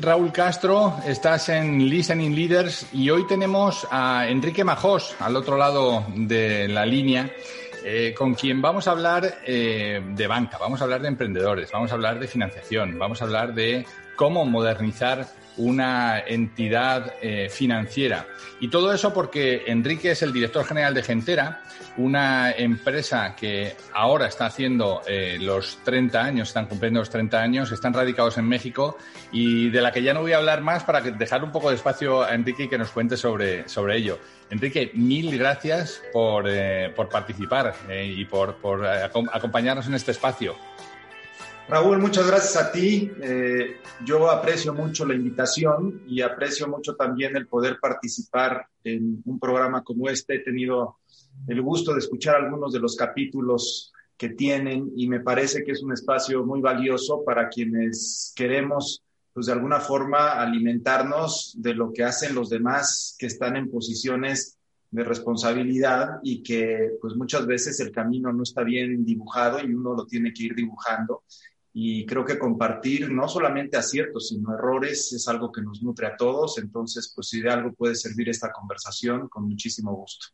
Raúl Castro, estás en Listening Leaders y hoy tenemos a Enrique Majós al otro lado de la línea, eh, con quien vamos a hablar eh, de banca, vamos a hablar de emprendedores, vamos a hablar de financiación, vamos a hablar de cómo modernizar una entidad eh, financiera. Y todo eso porque Enrique es el director general de Gentera, una empresa que ahora está haciendo eh, los 30 años, están cumpliendo los 30 años, están radicados en México y de la que ya no voy a hablar más para dejar un poco de espacio a Enrique y que nos cuente sobre, sobre ello. Enrique, mil gracias por, eh, por participar y por, por acompañarnos en este espacio. Raúl, muchas gracias a ti. Eh, yo aprecio mucho la invitación y aprecio mucho también el poder participar en un programa como este. He tenido el gusto de escuchar algunos de los capítulos que tienen y me parece que es un espacio muy valioso para quienes queremos, pues de alguna forma, alimentarnos de lo que hacen los demás que están en posiciones de responsabilidad y que pues muchas veces el camino no está bien dibujado y uno lo tiene que ir dibujando y creo que compartir no solamente aciertos, sino errores es algo que nos nutre a todos. Entonces, pues si de algo puede servir esta conversación, con muchísimo gusto.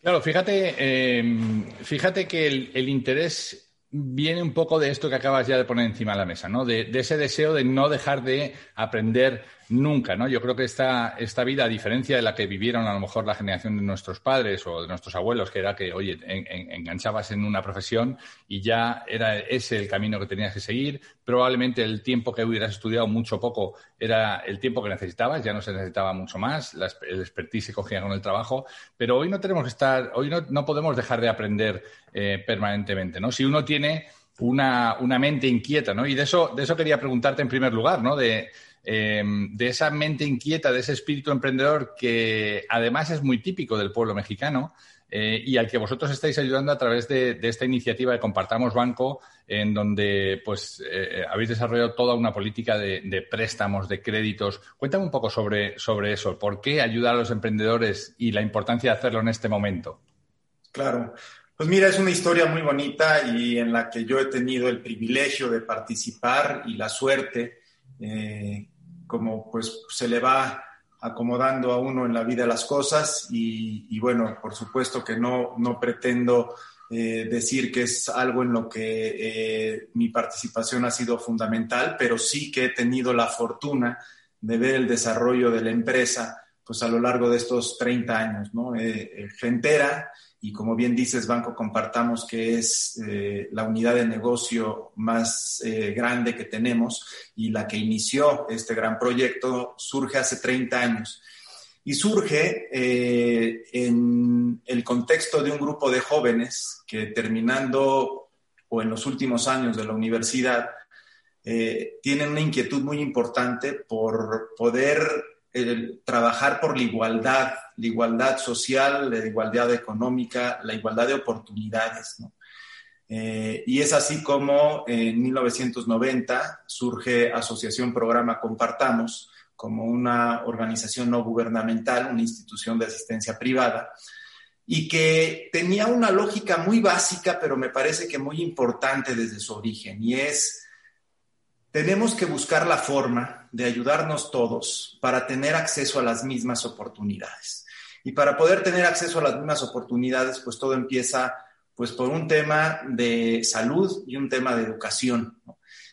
Claro, fíjate, eh, fíjate que el, interés viene un poco de esto que acabas ya de poner encima de la mesa, ¿no? De, ese deseo de no dejar de aprender nunca, ¿no? Yo creo que esta, esta vida, a diferencia de la que vivieron a lo mejor la generación de nuestros padres o de nuestros abuelos, que era que, oye, enganchabas en una profesión y ya era ese el camino que tenías que seguir, probablemente el tiempo que hubieras estudiado mucho poco era el tiempo que necesitabas, ya no se necesitaba mucho más, el expertise se cogía con el trabajo, pero hoy no tenemos que estar, hoy no, no podemos dejar de aprender eh, permanentemente, ¿no? Si uno tiene una, una mente inquieta, ¿no? Y de eso, de eso quería preguntarte en primer lugar, ¿no? Em, de esa mente inquieta, de ese espíritu emprendedor que además es muy típico del pueblo mexicano eh, y al que vosotros estáis ayudando a través de, esta iniciativa de Compartamos Banco, en donde pues eh, habéis desarrollado toda una política de, préstamos, de créditos. Cuéntame un poco sobre, sobre eso. ¿Por qué ayudar a los emprendedores y la importancia de hacerlo en este momento? Claro. Pues mira, es una historia muy bonita y en la que yo he tenido el privilegio de participar y la suerte eh, como pues se le va acomodando a uno en la vida las cosas y, bueno, por supuesto que no, no pretendo eh, decir que es algo en lo que eh, mi participación ha sido fundamental, pero sí que he tenido la fortuna de ver el desarrollo de la empresa pues a lo largo de estos 30 años, ¿no? Eh, Gentera y como bien dices, Banco Compartamos, que es eh, la unidad de negocio más eh, grande que tenemos y la que inició este gran proyecto, surge hace 30 años. Y surge eh, en el contexto de un grupo de jóvenes que terminando o en los últimos años de la universidad, tienen una inquietud muy importante por poder trabajar por la igualdad, la igualdad social, la igualdad económica, la igualdad de oportunidades. Eh, y es así como en 1990 surge Asociación Programa Compartamos como una organización no gubernamental, una institución de asistencia privada, y que tenía una lógica muy básica, pero me parece que muy importante desde su origen, y es tenemos que buscar la forma de ayudarnos todos para tener acceso a las mismas oportunidades. Y para poder tener acceso a las mismas oportunidades, pues todo empieza pues por un tema de salud y un tema de educación.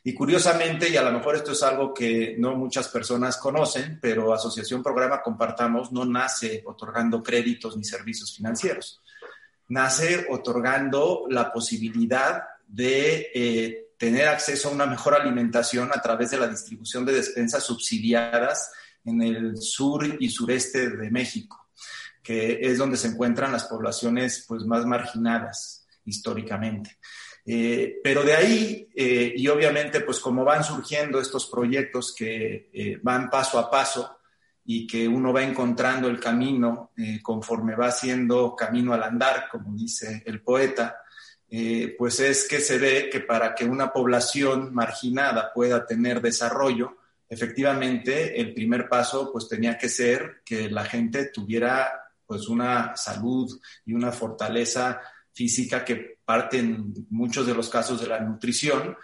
Y curiosamente, y a lo mejor esto es algo que no muchas personas conocen, pero Asociación Programa Compartamos no nace otorgando créditos ni servicios financieros. Nace otorgando la posibilidad de eh, tener acceso a una mejor alimentación a través de la distribución de despensas subsidiadas en el sur y sureste de México, que es donde se encuentran las poblaciones pues, más marginadas históricamente. Eh, pero de ahí, eh, y obviamente, pues como van surgiendo estos proyectos que eh, van paso a paso y que uno va encontrando el camino conforme va haciendo camino al andar, como dice el poeta, pues es que se ve que para que una población marginada pueda tener desarrollo, efectivamente el primer paso pues tenía que ser que la gente tuviera pues una salud y una fortaleza física que parte en muchos de los casos de la nutrición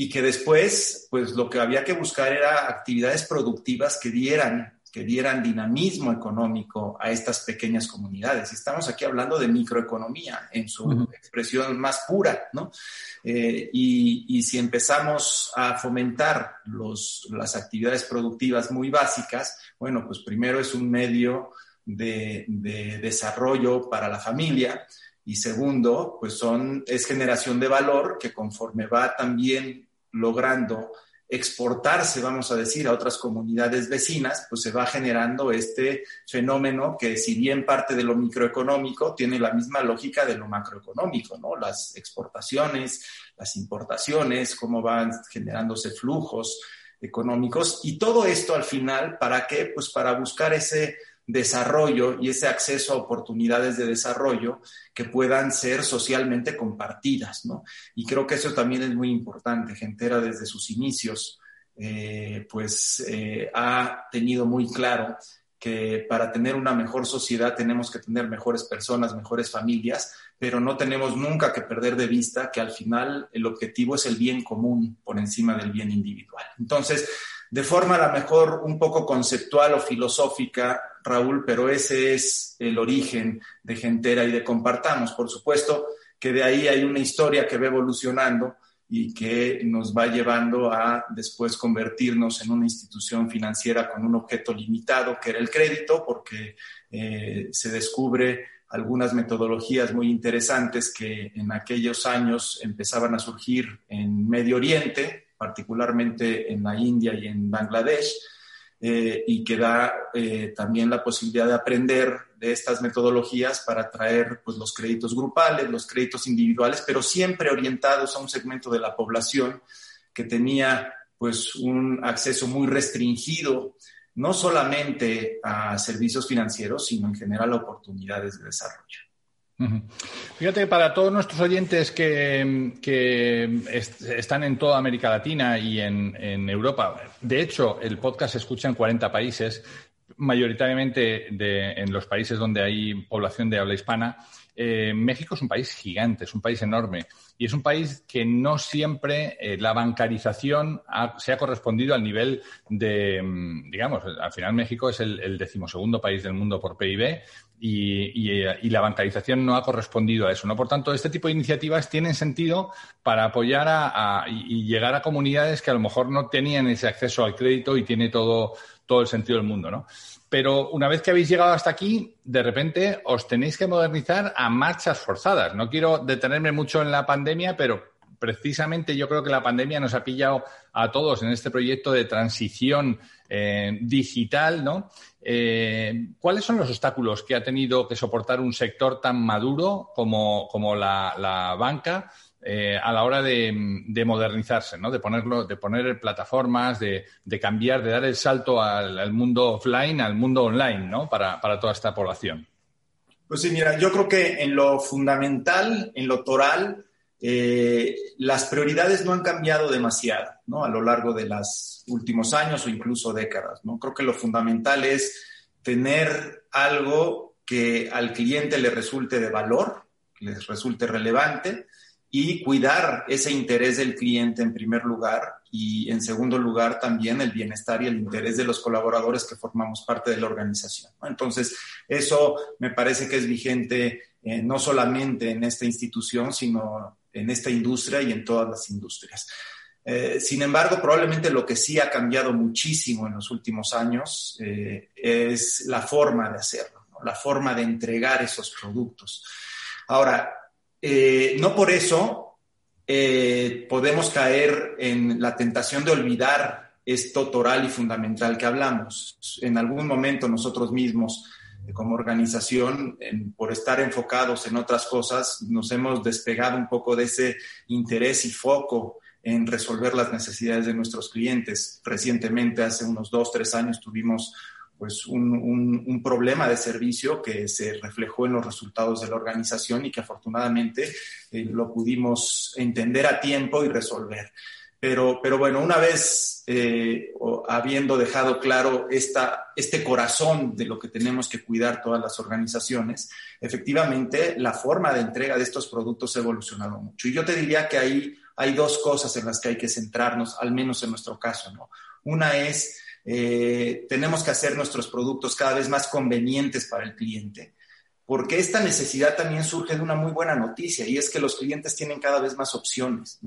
y que después, pues lo que había que buscar era actividades productivas que dieran, que dieran dinamismo económico a estas pequeñas comunidades. Estamos aquí hablando de microeconomía en su expresión más pura, ¿no? Eh, y, si empezamos a fomentar los, las actividades productivas muy básicas, bueno, pues primero es un medio de, de desarrollo para la familia, y segundo, pues son, es generación de valor que conforme va también logrando exportarse, vamos a decir, a otras comunidades vecinas, pues se va generando este fenómeno que si bien parte de lo microeconómico, tiene la misma lógica de lo macroeconómico, ¿no? Las exportaciones, las importaciones, cómo van generándose flujos económicos y todo esto al final, ¿para qué? Pues para buscar ese desarrollo y ese acceso a oportunidades de desarrollo que puedan ser socialmente compartidas, ¿no? Y creo que eso también es muy importante. Gentera desde sus inicios, eh, pues eh, ha tenido muy claro que para tener una mejor sociedad tenemos que tener mejores personas, mejores familias, pero no tenemos nunca que perder de vista que al final el objetivo es el bien común por encima del bien individual. Entonces, de forma a lo mejor un poco conceptual o filosófica, Raúl, pero ese es el origen de Gentera y de Compartamos. Por supuesto que de ahí hay una historia que va evolucionando y que nos va llevando a después convertirnos en una institución financiera con un objeto limitado, que era el crédito, porque eh, se descubre algunas metodologías muy interesantes que en aquellos años empezaban a surgir en Medio Oriente, particularmente en la India y en Bangladesh, eh, y que da eh, también la posibilidad de aprender de estas metodologías para traer pues, los créditos grupales, los créditos individuales, pero siempre orientados a un segmento de la población que tenía pues, un acceso muy restringido, no solamente a servicios financieros, sino en general a oportunidades de desarrollo. Fíjate, para todos nuestros oyentes que, están en toda América Latina y en, Europa, de hecho, el podcast se escucha en 40 países, mayoritariamente en los países donde hay población de habla hispana. Eh, México es un país gigante, es un país enorme y es un país que no siempre eh, la bancarización se ha correspondido al nivel de, mm, digamos, al final México es el, decimosegundo país del mundo por PIB y, la bancarización no ha correspondido a eso. ¿no? Por tanto, este tipo de iniciativas tienen sentido para apoyar a, y llegar a comunidades que a lo mejor no tenían ese acceso al crédito y tiene todo, todo el sentido del mundo. ¿no? Pero una vez que habéis llegado hasta aquí, de repente os tenéis que modernizar a marchas forzadas. No quiero detenerme mucho en la pandemia, pero precisamente yo creo que la pandemia nos ha pillado a todos en este proyecto de transición eh, digital, ¿no? Eh, ¿Cuáles son los obstáculos que ha tenido que soportar un sector tan maduro como, la, banca eh, a la hora de, modernizarse, ¿no? de, ponerlo, de poner plataformas, de, cambiar, de dar el salto al, mundo offline, al mundo online ¿no? para, toda esta población? Pues sí, mira, yo creo que en lo fundamental, en lo toral, eh, las prioridades no han cambiado demasiado ¿no? a lo largo de los últimos años o incluso décadas. ¿no? Creo que lo fundamental es tener algo que al cliente le resulte de valor, que les resulte relevante y cuidar ese interés del cliente en primer lugar y en segundo lugar también el bienestar y el interés de los colaboradores que formamos parte de la organización. Entonces, eso me parece que es vigente eh, no solamente en esta institución, sino en esta industria y en todas las industrias. Eh, sin embargo, probablemente lo que sí ha cambiado muchísimo en los últimos años eh, es la forma de hacerlo, la forma de entregar esos productos. Ahora, eh, no por eso eh, podemos caer en la tentación de olvidar esto toral y fundamental que hablamos. En algún momento nosotros mismos, eh, como organización, por estar enfocados en otras cosas, nos hemos despegado un poco de ese interés y foco en resolver las necesidades de nuestros clientes. Recientemente, hace unos dos, tres años, tuvimos pues un, problema de servicio que se reflejó en los resultados de la organización y que afortunadamente eh, lo pudimos entender a tiempo y resolver. Pero, pero bueno, una vez eh, habiendo dejado claro esta, este corazón de lo que tenemos que cuidar todas las organizaciones, efectivamente la forma de entrega de estos productos ha evolucionado mucho. Y yo te diría que ahí hay dos cosas en las que hay que centrarnos, al menos en nuestro caso. ¿no? Una es eh, tenemos que hacer nuestros productos cada vez más convenientes para el cliente, porque esta necesidad también surge de una muy buena noticia y es que los clientes tienen cada vez más opciones.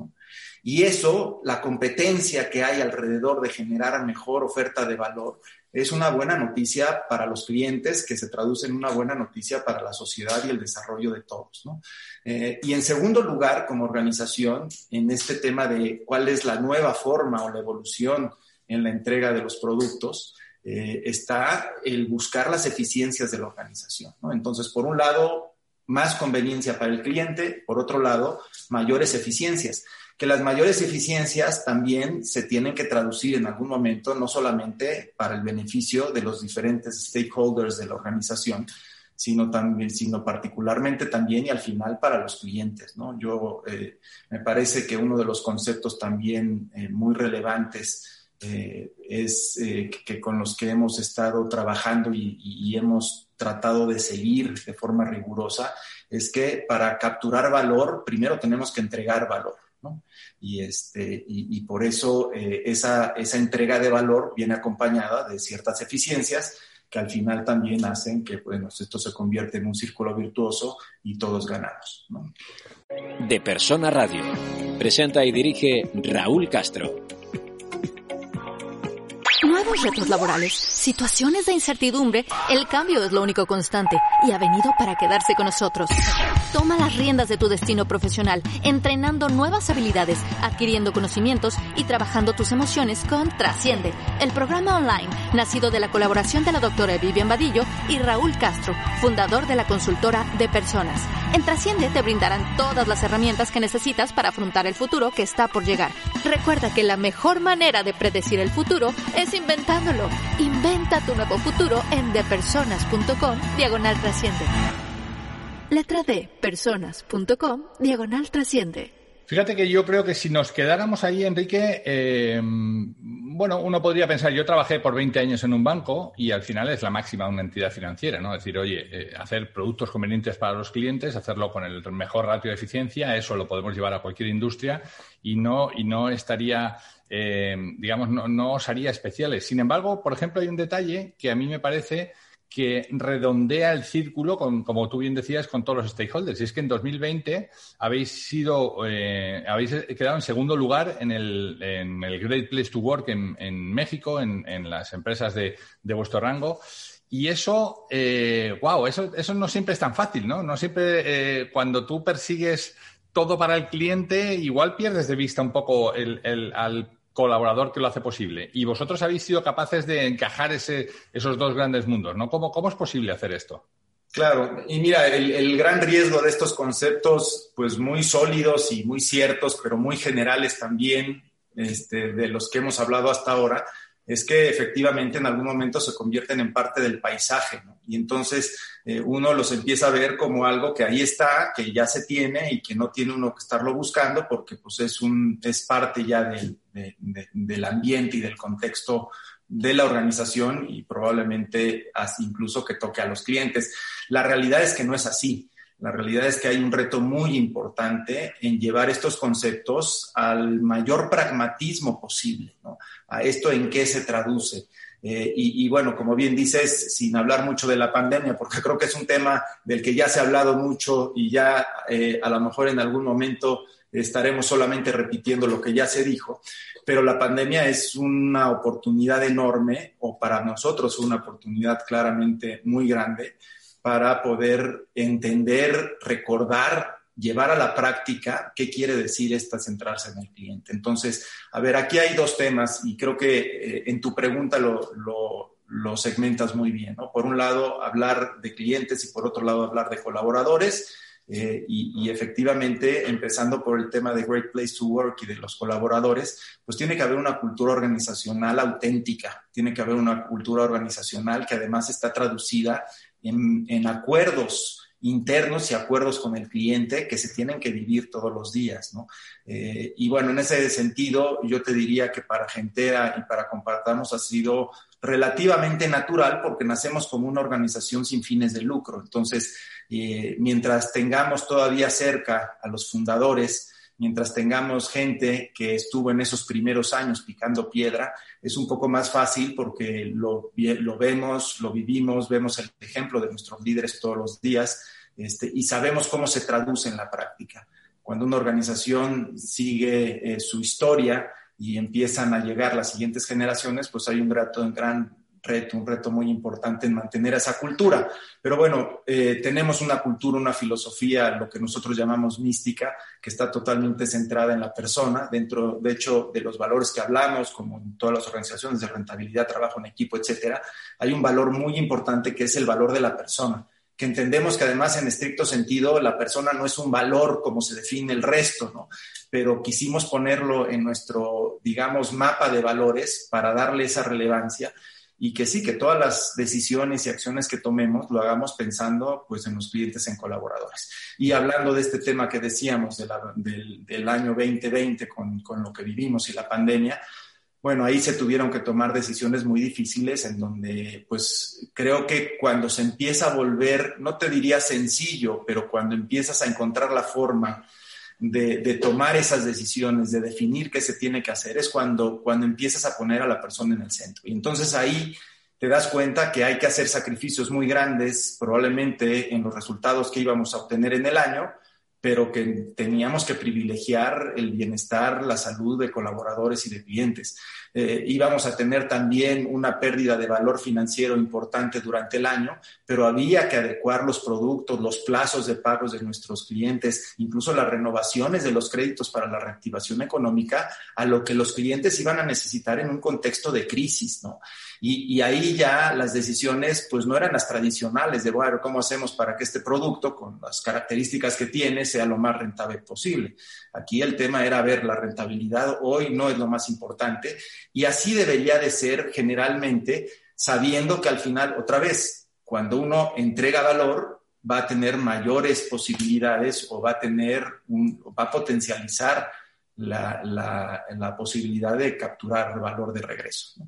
Y eso, la competencia que hay alrededor de generar mejor oferta de valor, es una buena noticia para los clientes que se traduce en una buena noticia para la sociedad y el desarrollo de todos. Eh, y en segundo lugar, como organización, en este tema de cuál es la nueva forma o la evolución en la entrega de los productos, eh, está el buscar las eficiencias de la organización. Entonces, por un lado, más conveniencia para el cliente, por otro lado, mayores eficiencias. Que las mayores eficiencias también se tienen que traducir en algún momento, no solamente para el beneficio de los diferentes stakeholders de la organización, sino también, sino particularmente también y al final para los clientes, ¿no? Yo eh, me parece que uno de los conceptos también eh, muy relevantes eh, es eh, que con los que hemos estado trabajando y, hemos tratado de seguir de forma rigurosa, es que para capturar valor, primero tenemos que entregar valor. ¿no? Y, este, y, por eso eh, esa, esa entrega de valor viene acompañada de ciertas eficiencias que al final también hacen que bueno, esto se convierte en un círculo virtuoso y todos ganamos. De Persona Radio. Presenta y dirige Raúl Castro. Nuevos retos laborales, situaciones de incertidumbre, el cambio es lo único constante y ha venido para quedarse con nosotros. Toma las riendas de tu destino profesional, entrenando nuevas habilidades, adquiriendo conocimientos y trabajando tus emociones con Trasciende, el programa online nacido de la colaboración de la doctora Vivian Vadillo y Raúl Castro, fundador de la consultora de personas. En Trasciende te brindarán todas las herramientas que necesitas para afrontar el futuro que está por llegar. Recuerda que la mejor manera de predecir el futuro es inventándolo. Inventa tu nuevo futuro en depersonas.com diagonal trasciende. Letra D, personas.com, diagonal trasciende. Fíjate que yo creo que si nos quedáramos ahí, Enrique, eh, bueno, uno podría pensar, yo trabajé por 20 años en un banco y al final es la máxima de una entidad financiera, ¿no? Es decir, oye, eh, hacer productos convenientes para los clientes, hacerlo con el mejor ratio de eficiencia, eso lo podemos llevar a cualquier industria y no, y no estaría, eh, digamos, no, no os haría especiales. Sin embargo, por ejemplo, hay un detalle que a mí me parece que redondea el círculo, con, como tú bien decías, con todos los stakeholders. Y es que en 2020 habéis sido, eh, habéis quedado en segundo lugar en el, en el Great Place to Work en, México, en, en, las empresas de, de, vuestro rango. Y eso, eh, wow, eso, eso no siempre es tan fácil, ¿no? No siempre, eh, cuando tú persigues todo para el cliente, igual pierdes de vista un poco el, el, al colaborador que lo hace posible. Y vosotros habéis sido capaces de encajar ese, esos dos grandes mundos, ¿no? ¿Cómo, ¿Cómo es posible hacer esto? Claro, y mira, el, gran riesgo de estos conceptos, pues muy sólidos y muy ciertos, pero muy generales también, este, de los que hemos hablado hasta ahora, es que efectivamente en algún momento se convierten en parte del paisaje, ¿no? Y entonces eh, uno los empieza a ver como algo que ahí está, que ya se tiene y que no tiene uno que estarlo buscando porque pues es, un, es parte ya del, del ambiente y del contexto de la organización y probablemente incluso que toque a los clientes. La realidad es que no es así. La realidad es que hay un reto muy importante en llevar estos conceptos al mayor pragmatismo posible. ¿no? A esto en qué se traduce. Eh, y, bueno, como bien dices, sin hablar mucho de la pandemia, porque creo que es un tema del que ya se ha hablado mucho y ya eh, a lo mejor en algún momento estaremos solamente repitiendo lo que ya se dijo, pero la pandemia es una oportunidad enorme, o para nosotros una oportunidad claramente muy grande, para poder entender, recordar llevar a la práctica qué quiere decir esta centrarse en el cliente. Entonces, a ver, aquí hay dos temas y creo que eh, en tu pregunta lo, lo, segmentas muy bien. ¿no? Por un lado, hablar de clientes y por otro lado, hablar de colaboradores. Eh, y, efectivamente, empezando por el tema de Great Place to Work y de los colaboradores, pues tiene que haber una cultura organizacional auténtica, tiene que haber una cultura organizacional que además está traducida en, en acuerdos internos y acuerdos con el cliente que se tienen que vivir todos los días, ¿no? Eh, y bueno, en ese sentido, yo te diría que para Gentera y para Compartamos ha sido relativamente natural porque nacemos como una organización sin fines de lucro. Entonces, eh, mientras tengamos todavía cerca a los fundadores, mientras tengamos gente que estuvo en esos primeros años picando piedra, es un poco más fácil porque lo, vemos, lo vivimos, vemos el ejemplo de nuestros líderes todos los días este, y sabemos cómo se traduce en la práctica. Cuando una organización sigue eh, su historia y empiezan a llegar las siguientes generaciones, pues hay un gran reto, un reto muy importante en mantener esa cultura. Pero bueno, eh, tenemos una cultura, una filosofía, lo que nosotros llamamos mística, que está totalmente centrada en la persona, dentro, de hecho, de los valores que hablamos, como en todas las organizaciones de rentabilidad, trabajo en equipo, etcétera, hay un valor muy importante que es el valor de la persona que entendemos que además en estricto sentido la persona no es un valor como se define el resto, ¿no? Pero quisimos ponerlo en nuestro, digamos, mapa de valores para darle esa relevancia y que sí, que todas las decisiones y acciones que tomemos lo hagamos pensando pues en los clientes, en colaboradores. Y hablando de este tema que decíamos del, año 2020 con, con, lo que vivimos y la pandemia, bueno, ahí se tuvieron que tomar decisiones muy difíciles en donde pues creo que cuando se empieza a volver, no te diría sencillo, pero cuando empiezas a encontrar la forma de, tomar esas decisiones, de definir qué se tiene que hacer, es cuando, cuando empiezas a poner a la persona en el centro. Y entonces ahí te das cuenta que hay que hacer sacrificios muy grandes, probablemente en los resultados que íbamos a obtener en el año, pero que teníamos que privilegiar el bienestar, la salud de colaboradores y de clientes. Eh, íbamos a tener también una pérdida de valor financiero importante durante el año, pero había que adecuar los productos, los plazos de pagos de nuestros clientes, incluso las renovaciones de los créditos para la reactivación económica a lo que los clientes iban a necesitar en un contexto de crisis, ¿no? Y, ahí ya las decisiones pues no eran las tradicionales de, bueno, ¿cómo hacemos para que este producto con las características que tiene sea lo más rentable posible? Aquí el tema era ver la rentabilidad, hoy no es lo más importante y así debería de ser generalmente, sabiendo que al final, otra vez, cuando uno entrega valor, va a tener mayores posibilidades o va a tener, un, va a potencializar la, la, posibilidad de capturar valor de regreso.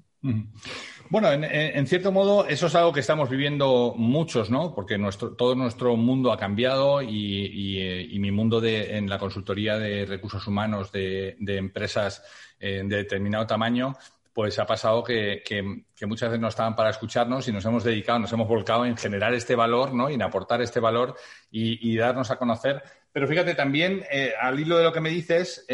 Bueno, en, cierto modo, eso es algo que estamos viviendo muchos, ¿no? Porque nuestro, todo nuestro mundo ha cambiado y, eh, mi mundo de, en la consultoría de recursos humanos de, empresas eh, de determinado tamaño, pues ha pasado que, muchas veces no estaban para escucharnos y nos hemos dedicado, nos hemos volcado en generar este valor, ¿no? Y en aportar este valor y, darnos a conocer. Pero fíjate también, eh, al hilo de lo que me dices,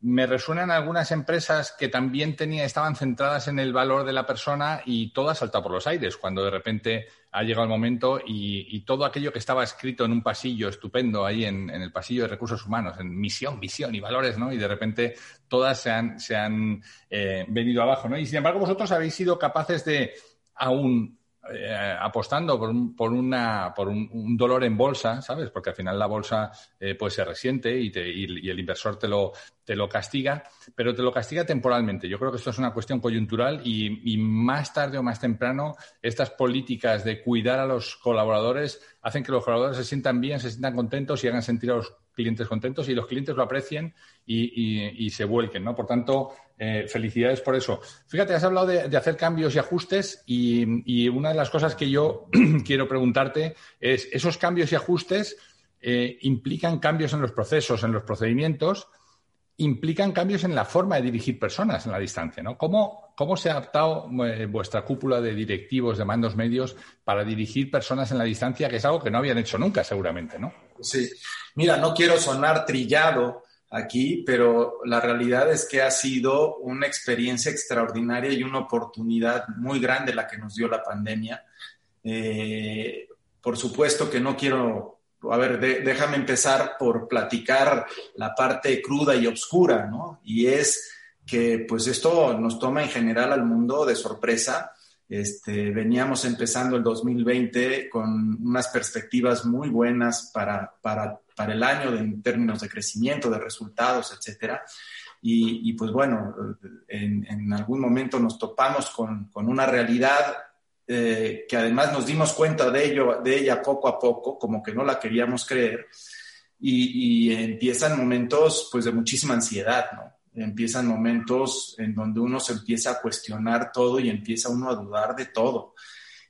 me resuenan algunas empresas que también tenía, estaban centradas en el valor de la persona y todo ha saltado por los aires cuando de repente ha llegado el momento y, todo aquello que estaba escrito en un pasillo estupendo ahí en, el pasillo de recursos humanos, en misión, visión y valores, ¿no? Y de repente todas se han, se han eh, venido abajo, ¿no? Y sin embargo vosotros habéis sido capaces de aún eh, apostando por, un, por, una, por un, dolor en bolsa, ¿sabes? Porque al final la bolsa eh, pues se resiente y, te, y, el inversor te lo, te lo castiga, pero te lo castiga temporalmente. Yo creo que esto es una cuestión coyuntural y, más tarde o más temprano estas políticas de cuidar a los colaboradores hacen que los colaboradores se sientan bien, se sientan contentos y hagan sentir a los clientes contentos y los clientes lo aprecien y, se vuelquen, ¿no? Por tanto, eh, felicidades por eso. Fíjate, has hablado de, hacer cambios y ajustes y, una de las cosas que yo quiero preguntarte es, ¿esos cambios y ajustes eh, implican cambios en los procesos, en los procedimientos? Implican cambios en la forma de dirigir personas en la distancia, ¿no? ¿Cómo, cómo se ha adaptado eh, vuestra cúpula de directivos, de mandos medios para dirigir personas en la distancia, que es algo que no habían hecho nunca, seguramente, ¿no? Sí. Mira, no quiero sonar trillado aquí, pero la realidad es que ha sido una experiencia extraordinaria y una oportunidad muy grande la que nos dio la pandemia. Eh, por supuesto que no quiero a ver, déjame empezar por platicar la parte cruda y oscura, ¿no? Y es que pues esto nos toma en general al mundo de sorpresa. Este, veníamos empezando el 2020 con unas perspectivas muy buenas para, para, para el año en términos de crecimiento, de resultados, etcétera. Y, y pues bueno, en, en, algún momento nos topamos con, con una realidad eh, que además nos dimos cuenta de, ello, de ella poco a poco, como que no la queríamos creer, y, y empiezan momentos pues de muchísima ansiedad, ¿no? Empiezan momentos en donde uno se empieza a cuestionar todo y empieza uno a dudar de todo.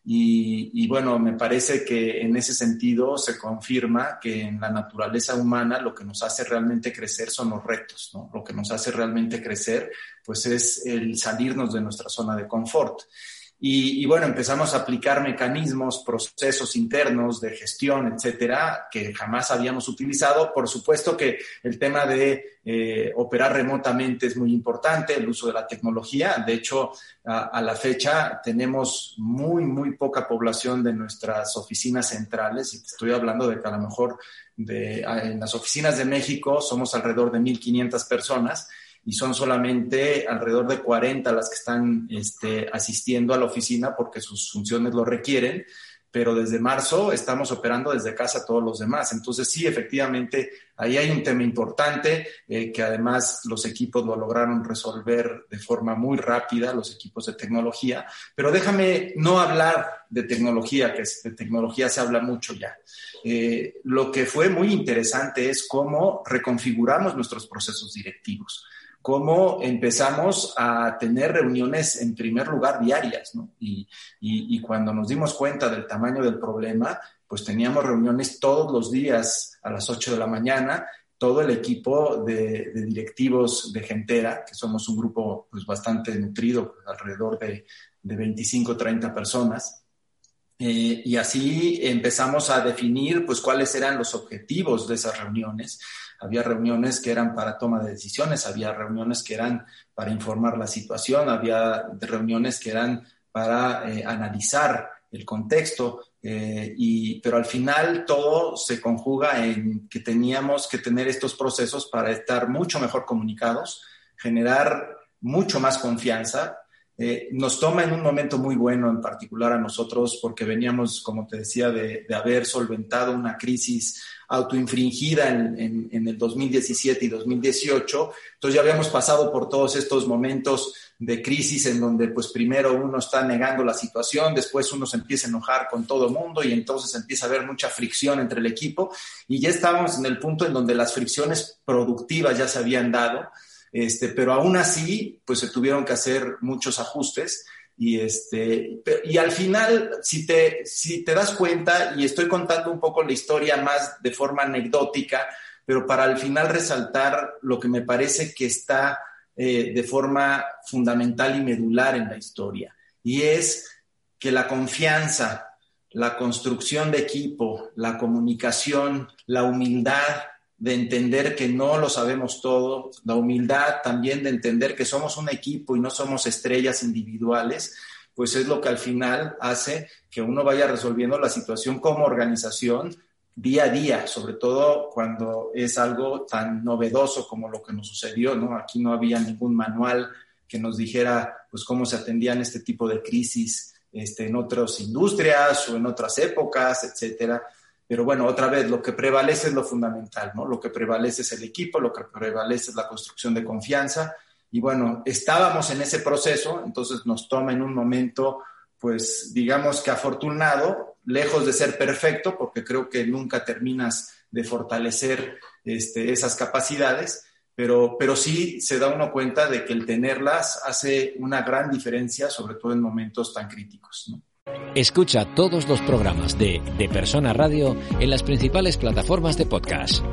Y, y, bueno, me parece que en ese sentido se confirma que en la naturaleza humana lo que nos hace realmente crecer son los retos, ¿no? Lo que nos hace realmente crecer, pues es el salirnos de nuestra zona de confort. Y, bueno, empezamos a aplicar mecanismos, procesos internos de gestión, etcétera, que jamás habíamos utilizado. Por supuesto que el tema de eh, operar remotamente es muy importante, el uso de la tecnología. De hecho, a, a, la fecha tenemos muy, muy poca población de nuestras oficinas centrales. Y te estoy hablando de que a lo mejor de, en las oficinas de México somos alrededor de 1.500 personas y son solamente alrededor de 40 las que están este, asistiendo a la oficina porque sus funciones lo requieren, pero desde marzo estamos operando desde casa todos los demás. Entonces sí, efectivamente, ahí hay un tema importante eh, que además los equipos lo lograron resolver de forma muy rápida, los equipos de tecnología, pero déjame no hablar de tecnología, que de tecnología se habla mucho ya. Eh, lo que fue muy interesante es cómo reconfiguramos nuestros procesos directivos cómo empezamos a tener reuniones en primer lugar diarias, ¿no? Y, y, y, cuando nos dimos cuenta del tamaño del problema, pues teníamos reuniones todos los días a las 8 de la mañana, todo el equipo de, de directivos de Gentera, que somos un grupo pues bastante nutrido, alrededor de, de 25, 30 personas, eh, y así empezamos a definir pues cuáles eran los objetivos de esas reuniones había reuniones que eran para toma de decisiones, había reuniones que eran para informar la situación, había reuniones que eran para eh, analizar el contexto, eh, y, pero al final todo se conjuga en que teníamos que tener estos procesos para estar mucho mejor comunicados, generar mucho más confianza. Eh, nos toma en un momento muy bueno, en particular a nosotros, porque veníamos, como te decía, de, haber solventado una crisis autoinfringida en, en, en, el 2017 y 2018. Entonces ya habíamos pasado por todos estos momentos de crisis en donde pues primero uno está negando la situación, después uno se empieza a enojar con todo el mundo y entonces empieza a haber mucha fricción entre el equipo y ya estábamos en el punto en donde las fricciones productivas ya se habían dado, este, pero aún así pues se tuvieron que hacer muchos ajustes y, este, y al final, si te, si te das cuenta, y estoy contando un poco la historia más de forma anecdótica, pero para al final resaltar lo que me parece que está eh, de forma fundamental y medular en la historia, y es que la confianza, la construcción de equipo, la comunicación, la humildad, de entender que no lo sabemos todo, la humildad también de entender que somos un equipo y no somos estrellas individuales, pues es lo que al final hace que uno vaya resolviendo la situación como organización día a día, sobre todo cuando es algo tan novedoso como lo que nos sucedió, ¿no? Aquí no había ningún manual que nos dijera pues cómo se atendían este tipo de crisis este, en otras industrias o en otras épocas, etcétera. Pero bueno, otra vez, lo que prevalece es lo fundamental, ¿no? Lo que prevalece es el equipo, lo que prevalece es la construcción de confianza. Y bueno, estábamos en ese proceso, entonces nos toma en un momento, pues digamos que afortunado, lejos de ser perfecto, porque creo que nunca terminas de fortalecer este, esas capacidades, pero, pero sí se da uno cuenta de que el tenerlas hace una gran diferencia, sobre todo en momentos tan críticos, ¿no? Escucha todos los programas de De Persona Radio en las principales plataformas de podcast.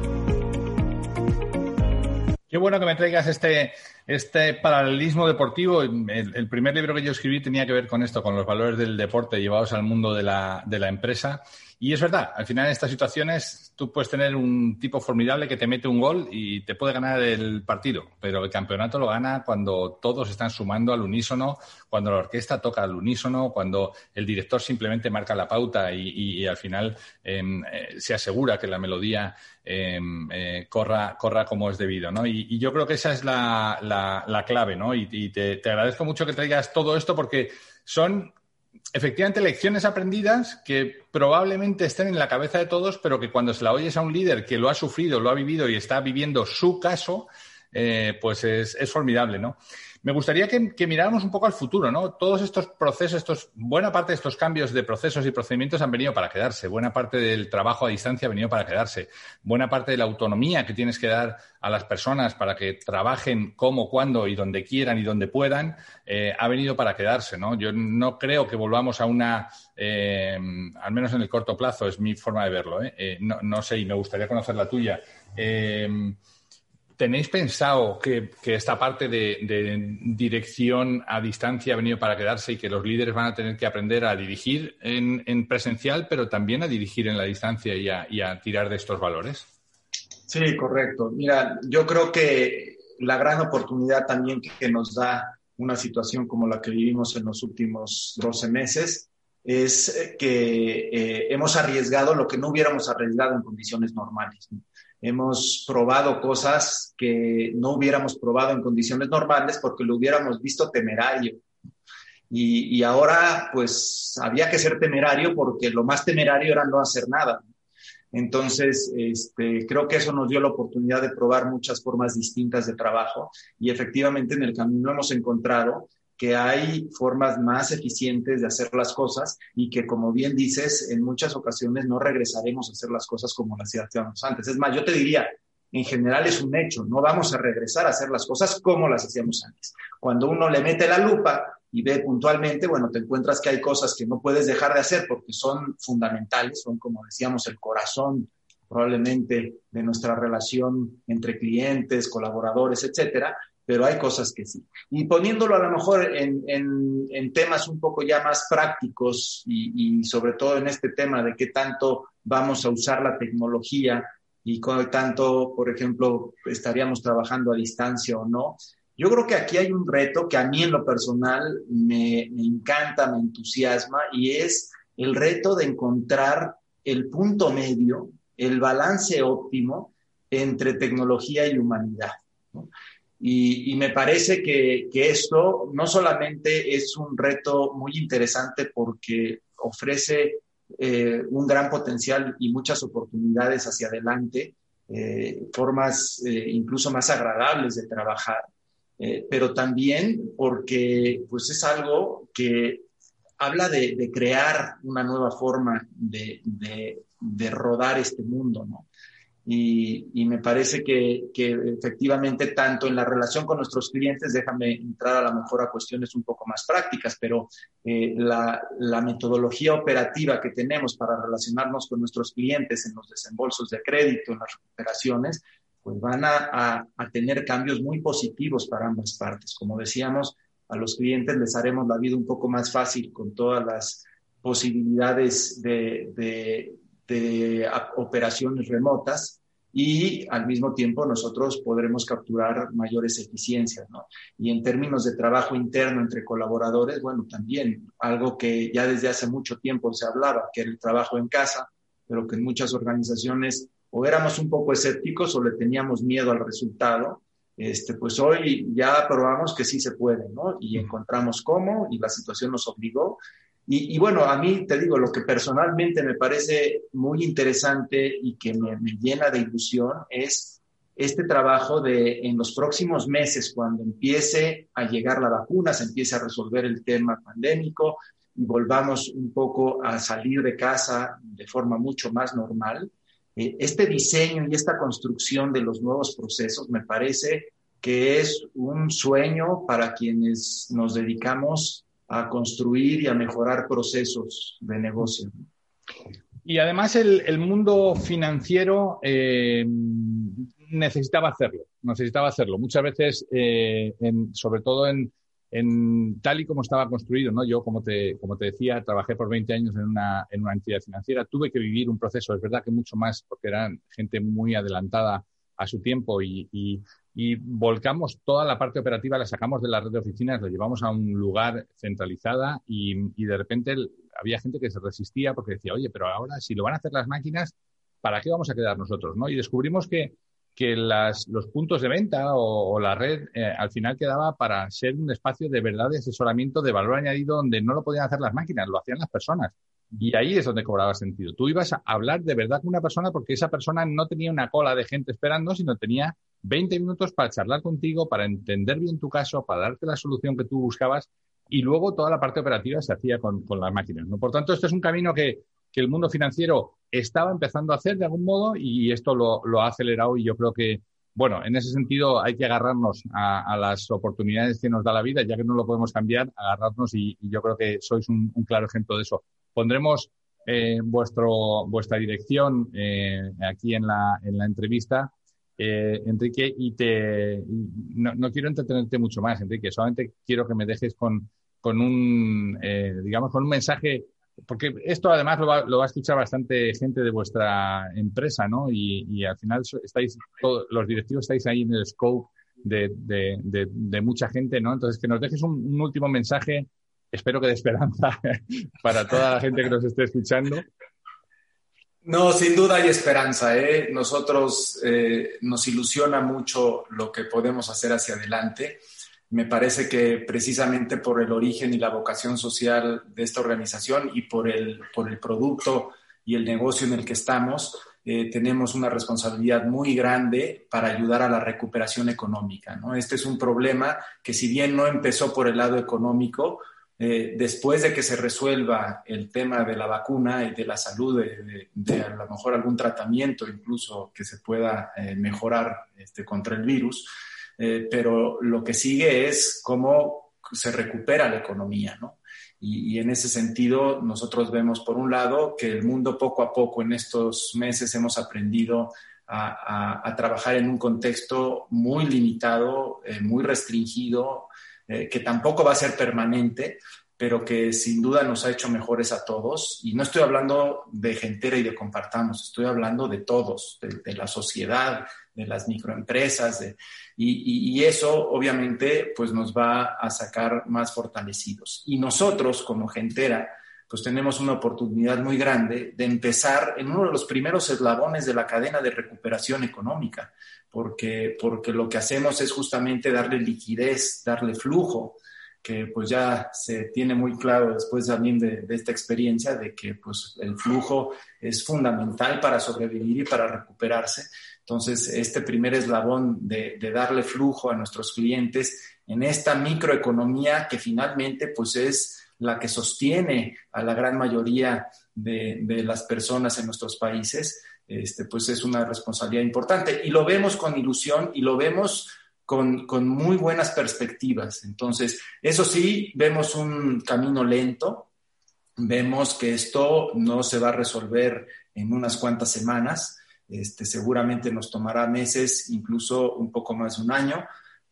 Qué bueno que me traigas este, este paralelismo deportivo. El, primer libro que yo escribí tenía que ver con esto, con los valores del deporte llevados al mundo de la, de la empresa. Y es verdad, al final en estas situaciones tú puedes tener un tipo formidable que te mete un gol y te puede ganar el partido, pero el campeonato lo gana cuando todos están sumando al unísono, cuando la orquesta toca al unísono, cuando el director simplemente marca la pauta y, al final em, eh, se asegura que la melodía em, eh, corra, corra como es debido. ¿no? Y, yo creo que esa es la, clave. ¿no? Y, te agradezco mucho que traigas todo esto porque son efectivamente lecciones aprendidas que probablemente estén en la cabeza de todos, pero que cuando se la oyes a un líder que lo ha sufrido, lo ha vivido y está viviendo su caso, eh, pues es, es, formidable, ¿no? Me gustaría que, miráramos un poco al futuro, ¿no? Todos estos procesos, estos, buena parte de estos cambios de procesos y procedimientos han venido para quedarse. Buena parte del trabajo a distancia ha venido para quedarse. Buena parte de la autonomía que tienes que dar a las personas para que trabajen como, cuando y donde quieran y donde puedan, eh, ha venido para quedarse, ¿no? Yo no creo que volvamos a una, eh, al menos en el corto plazo, es mi forma de verlo, ¿eh? no, no, sé, y me gustaría conocer la tuya. ¿Tenéis pensado que, esta parte de, dirección a distancia ha venido para quedarse y que los líderes van a tener que aprender a dirigir en, presencial, pero también a dirigir en la distancia y a, tirar de estos valores? Sí, correcto. Mira, yo creo que la gran oportunidad también que nos da una situación como la que vivimos en los últimos 12 meses es que eh, hemos arriesgado lo que no hubiéramos arriesgado en condiciones normales. Hemos probado cosas que no hubiéramos probado en condiciones normales porque lo hubiéramos visto temerario. Y, ahora, pues, había que ser temerario porque lo más temerario era no hacer nada. Entonces, este, creo que eso nos dio la oportunidad de probar muchas formas distintas de trabajo y efectivamente en el camino hemos encontrado que hay formas más eficientes de hacer las cosas y que, como bien dices, en muchas ocasiones no regresaremos a hacer las cosas como las hacíamos antes. Es más, yo te diría, en general es un hecho, no vamos a regresar a hacer las cosas como las hacíamos antes. Cuando uno le mete la lupa y ve puntualmente, bueno, te encuentras que hay cosas que no puedes dejar de hacer porque son fundamentales, son, como decíamos, el corazón probablemente de nuestra relación entre clientes, colaboradores, etcétera, pero hay cosas que sí. Y poniéndolo a lo mejor en, en, temas un poco ya más prácticos y, y, sobre todo en este tema de qué tanto vamos a usar la tecnología y con tanto, por ejemplo, estaríamos trabajando a distancia o no. Yo creo que aquí hay un reto que a mí en lo personal me, me encanta, me entusiasma y es el reto de encontrar el punto medio, el balance óptimo entre tecnología y humanidad. ¿no? Y, me parece que, esto no solamente es un reto muy interesante porque ofrece eh, un gran potencial y muchas oportunidades hacia adelante, eh, formas eh, incluso más agradables de trabajar, pero también porque pues es algo que habla de, crear una nueva forma de, de rodar este mundo, ¿no? Y, me parece que, efectivamente tanto en la relación con nuestros clientes, déjame entrar a lo mejor a cuestiones un poco más prácticas, pero eh, la, metodología operativa que tenemos para relacionarnos con nuestros clientes en los desembolsos de crédito, en las recuperaciones, pues van a, tener cambios muy positivos para ambas partes. Como decíamos, a los clientes les haremos la vida un poco más fácil con todas las posibilidades de de operaciones remotas y al mismo tiempo nosotros podremos capturar mayores eficiencias. ¿no? Y en términos de trabajo interno entre colaboradores, bueno, también algo que ya desde hace mucho tiempo se hablaba, que era el trabajo en casa, pero que en muchas organizaciones o éramos un poco escépticos o le teníamos miedo al resultado. Este, pues hoy ya probamos que sí se puede, ¿no? Y encontramos cómo y la situación nos obligó y, bueno, a mí te digo, lo que personalmente me parece muy interesante y que me, llena de ilusión es este trabajo de en los próximos meses, cuando empiece a llegar la vacuna, se empiece a resolver el tema pandémico y volvamos un poco a salir de casa de forma mucho más normal, eh, este diseño y esta construcción de los nuevos procesos me parece que es un sueño para quienes nos dedicamos a construir y a mejorar procesos de negocio. Y además el, mundo financiero eh, necesitaba hacerlo, necesitaba hacerlo. Muchas veces, eh, sobre todo en, tal y como estaba construido, ¿no? Yo, como te, como te decía, trabajé por 20 años en una, en una entidad financiera, tuve que vivir un proceso, es verdad que mucho más, porque eran gente muy adelantada a su tiempo y, y volcamos toda la parte operativa, la sacamos de la red de oficinas, la llevamos a un lugar centralizada y, y de repente había gente que se resistía porque decía, oye, pero ahora si lo van a hacer las máquinas, ¿para qué vamos a quedar nosotros? ¿no? Y descubrimos que que las, los puntos de venta o, la red eh, al final quedaba para ser un espacio de verdad de asesoramiento de valor añadido donde no lo podían hacer las máquinas, lo hacían las personas. Y ahí es donde cobraba sentido. Tú ibas a hablar de verdad con una persona porque esa persona no tenía una cola de gente esperando, sino tenía 20 minutos para charlar contigo, para entender bien tu caso, para darte la solución que tú buscabas y luego toda la parte operativa se hacía con, con las máquinas. ¿no? Por tanto, esto es un camino que, que el mundo financiero estaba empezando a hacer de algún modo y esto lo, ha acelerado y yo creo que, bueno, en ese sentido hay que agarrarnos a, las oportunidades que nos da la vida, ya que no lo podemos cambiar, agarrarnos y, yo creo que sois un, claro ejemplo de eso. Pondremos eh, vuestro, vuestra dirección eh, aquí en la, en la entrevista. Eh, Enrique, y te no, no, quiero entretenerte mucho más, Enrique, solamente quiero que me dejes con, con un, digamos, con un mensaje porque esto además lo va, a escuchar bastante gente de vuestra empresa, ¿no? Y, al final estáis, todos, los directivos estáis ahí en el scope de, mucha gente, ¿no? Entonces, que nos dejes un, último mensaje, espero que de esperanza para toda la gente que nos esté escuchando. No, sin duda hay esperanza. ¿eh? Nosotros eh, nos ilusiona mucho lo que podemos hacer hacia adelante. Me parece que precisamente por el origen y la vocación social de esta organización y por el, por el producto y el negocio en el que estamos, eh, tenemos una responsabilidad muy grande para ayudar a la recuperación económica. ¿no? Este es un problema que si bien no empezó por el lado económico, eh, después de que se resuelva el tema de la vacuna y de la salud, de, a lo mejor algún tratamiento incluso que se pueda eh, mejorar este, contra el virus, eh, pero lo que sigue es cómo se recupera la economía, ¿no? Y, en ese sentido, nosotros vemos, por un lado, que el mundo poco a poco en estos meses hemos aprendido a, trabajar en un contexto muy limitado, muy restringido, eh, que tampoco va a ser permanente, pero que sin duda nos ha hecho mejores a todos. Y no estoy hablando de gentera y de compartamos, estoy hablando de todos, de, la sociedad, de las microempresas, y, eso obviamente pues nos va a sacar más fortalecidos. Y nosotros como gentera, pues tenemos una oportunidad muy grande de empezar en uno de los primeros eslabones de la cadena de recuperación económica, porque, porque lo que hacemos es justamente darle liquidez, darle flujo que pues ya se tiene muy claro después también de, esta experiencia de que pues el flujo es fundamental para sobrevivir y para recuperarse. Entonces, este primer eslabón de, darle flujo a nuestros clientes en esta microeconomía que finalmente pues es la que sostiene a la gran mayoría de, las personas en nuestros países, este, pues es una responsabilidad importante. Y lo vemos con ilusión y lo vemos con, con, muy buenas perspectivas. Entonces, eso sí, vemos un camino lento, vemos que esto no se va a resolver en unas cuantas semanas, este, seguramente nos tomará meses, incluso un poco más de un año,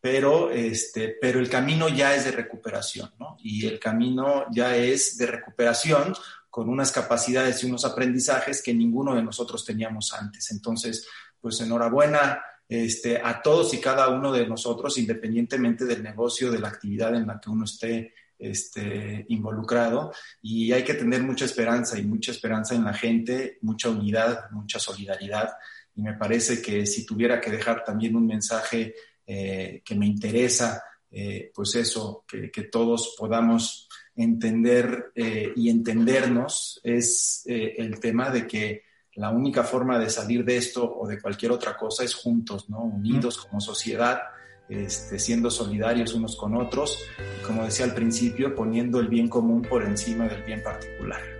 pero, este, pero el camino ya es de recuperación, ¿no? Y el camino ya es de recuperación con unas capacidades y unos aprendizajes que ninguno de nosotros teníamos antes. Entonces, pues enhorabuena este, a todos y cada uno de nosotros, independientemente del negocio, de la actividad en la que uno esté este, involucrado. Y hay que tener mucha esperanza y mucha esperanza en la gente, mucha unidad, mucha solidaridad. Y me parece que si tuviera que dejar también un mensaje eh, que me interesa, eh, pues eso, que, todos podamos entender eh, y entendernos, es el tema de que la única forma de salir de esto o de cualquier otra cosa es juntos, ¿no? Unidos como sociedad, este, siendo solidarios unos con otros, como decía al principio, poniendo el bien común por encima del bien particular.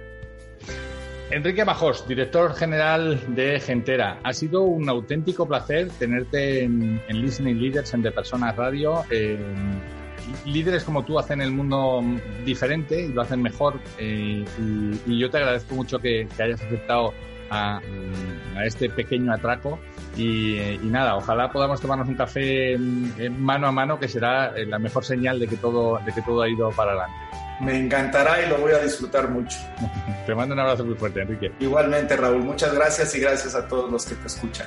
Enrique Bajos, director general de Gentera. Ha sido un auténtico placer tenerte en, Listening Leaders en De Personas Radio. Eh, líderes como tú hacen el mundo diferente y lo hacen mejor. Eh, y, yo te agradezco mucho que hayas aceptado a, este pequeño atraco Y, nada, ojalá podamos tomarnos un café mano a mano, que será la mejor señal de que todo, de que todo ha ido para adelante. Me encantará y lo voy a disfrutar mucho. te mando un abrazo muy fuerte, Enrique. Igualmente, Raúl. Muchas gracias y gracias a todos los que te escuchan.